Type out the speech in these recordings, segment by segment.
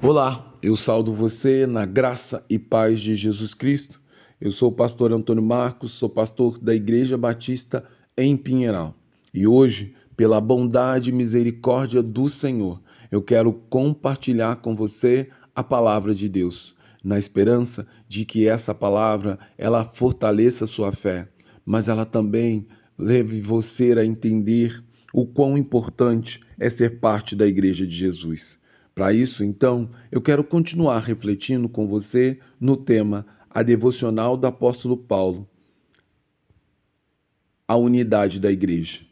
Olá, eu saldo você na graça e paz de Jesus Cristo. Eu sou o pastor Antônio Marcos, sou pastor da Igreja Batista em Pinheiral. E hoje, pela bondade e misericórdia do Senhor, eu quero compartilhar com você a palavra de Deus, na esperança de que essa palavra ela fortaleça sua fé, mas ela também leve você a entender o quão importante é ser parte da igreja de Jesus. Para isso, então, eu quero continuar refletindo com você no tema A Devocional do Apóstolo Paulo, a unidade da igreja,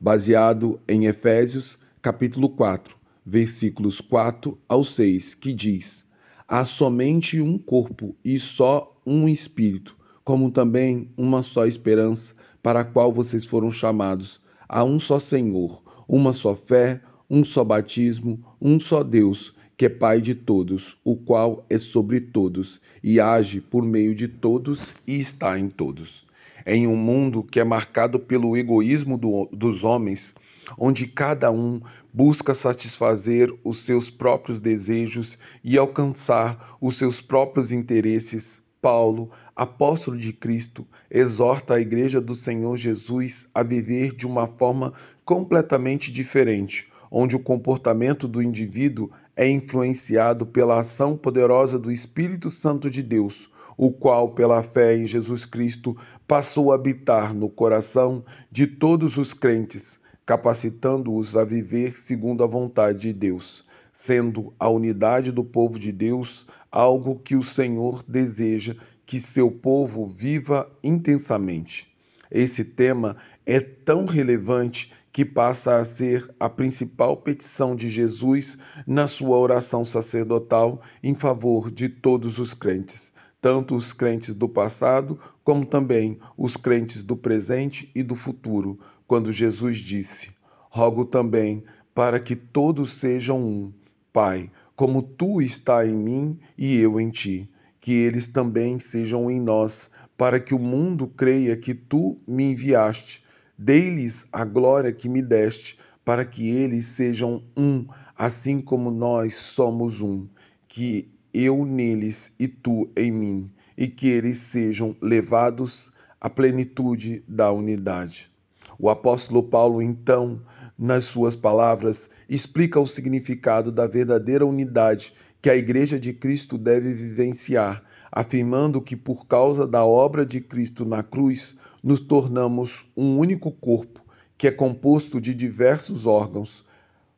baseado em Efésios, capítulo 4, versículos 4 ao 6, que diz: Há somente um corpo e só um espírito, como também uma só esperança para a qual vocês foram chamados. Há um só Senhor, uma só fé, um só batismo, um só Deus, que é Pai de todos, o qual é sobre todos e age por meio de todos e está em todos. Em um mundo que é marcado pelo egoísmo do, dos homens, onde cada um busca satisfazer os seus próprios desejos e alcançar os seus próprios interesses, Paulo, apóstolo de Cristo, exorta a Igreja do Senhor Jesus a viver de uma forma completamente diferente, onde o comportamento do indivíduo é influenciado pela ação poderosa do Espírito Santo de Deus, o qual, pela fé em Jesus Cristo, passou a habitar no coração de todos os crentes, capacitando-os a viver segundo a vontade de Deus, sendo a unidade do povo de Deus algo que o Senhor deseja que seu povo viva intensamente. Esse tema é tão relevante que passa a ser a principal petição de Jesus na sua oração sacerdotal em favor de todos os crentes, tanto os crentes do passado como também os crentes do presente e do futuro, quando Jesus disse: Rogo também para que todos sejam um, Pai, como tu está em mim e eu em ti, que eles também sejam em nós, para que o mundo creia que tu me enviaste. Dei-lhes a glória que me deste, para que eles sejam um, assim como nós somos um, que eu neles e tu em mim, e que eles sejam levados à plenitude da unidade. O apóstolo Paulo, então, nas suas palavras, explica o significado da verdadeira unidade que a Igreja de Cristo deve vivenciar, afirmando que por causa da obra de Cristo na cruz, nos tornamos um único corpo que é composto de diversos órgãos,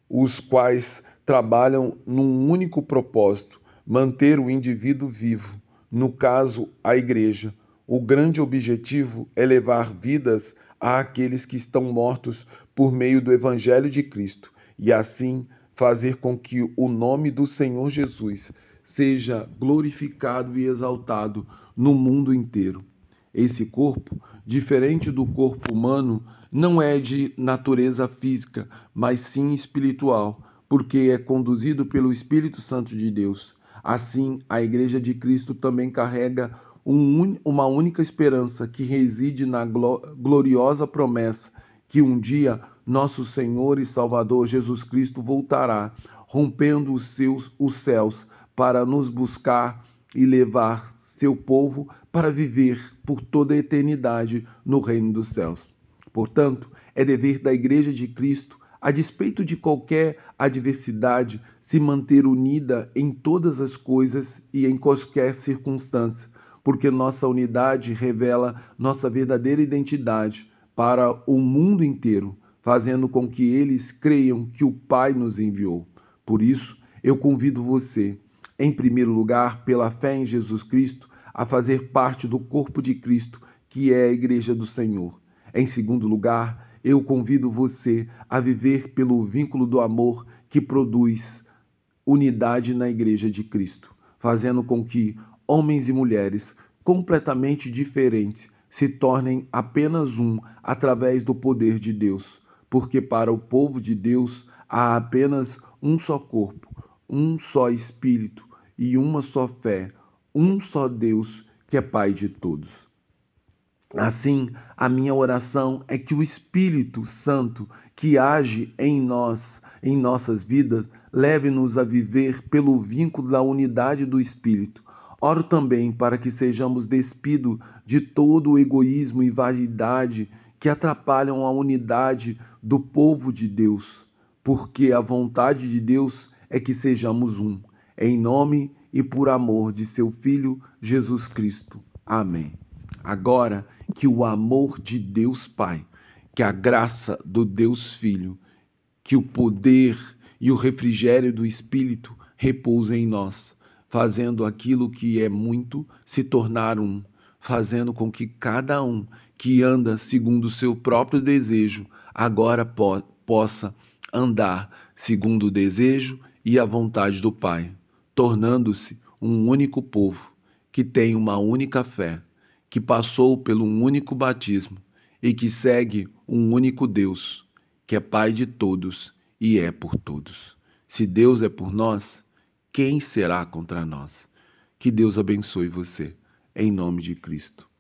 os quais trabalham num único propósito: manter o indivíduo vivo, no caso, a igreja. O grande objetivo é levar vidas àqueles que estão mortos por meio do Evangelho de Cristo e assim fazer com que o nome do Senhor Jesus seja glorificado e exaltado no mundo inteiro. Esse corpo, diferente do corpo humano, não é de natureza física, mas sim espiritual, porque é conduzido pelo Espírito Santo de Deus. Assim, a Igreja de Cristo também carrega um, uma única esperança que reside na gloriosa promessa que um dia nosso Senhor e Salvador Jesus Cristo voltará, rompendo os seus os céus para nos buscar e levar seu povo para viver por toda a eternidade no reino dos céus. Portanto, é dever da Igreja de Cristo, a despeito de qualquer adversidade, se manter unida em todas as coisas e em qualquer circunstância, porque nossa unidade revela nossa verdadeira identidade para o mundo inteiro, fazendo com que eles creiam que o Pai nos enviou. Por isso, eu convido você em primeiro lugar, pela fé em Jesus Cristo, a fazer parte do corpo de Cristo, que é a Igreja do Senhor. Em segundo lugar, eu convido você a viver pelo vínculo do amor que produz unidade na Igreja de Cristo, fazendo com que homens e mulheres completamente diferentes se tornem apenas um através do poder de Deus, porque para o povo de Deus há apenas um só corpo, um só espírito e uma só fé, um só Deus que é Pai de todos. Assim, a minha oração é que o Espírito Santo que age em nós, em nossas vidas, leve-nos a viver pelo vínculo da unidade do Espírito. Oro também para que sejamos despidos de todo o egoísmo e vaidade que atrapalham a unidade do povo de Deus, porque a vontade de Deus é que sejamos um, em nome e por amor de seu Filho Jesus Cristo. Amém. Agora que o amor de Deus Pai, que a graça do Deus Filho, que o poder e o refrigério do Espírito repousem em nós, fazendo aquilo que é muito se tornar um, fazendo com que cada um que anda segundo o seu próprio desejo agora po possa andar segundo o desejo e a vontade do Pai, tornando-se um único povo que tem uma única fé que passou pelo um único batismo e que segue um único Deus, que é Pai de todos e é por todos. Se Deus é por nós, quem será contra nós? Que Deus abençoe você, em nome de Cristo.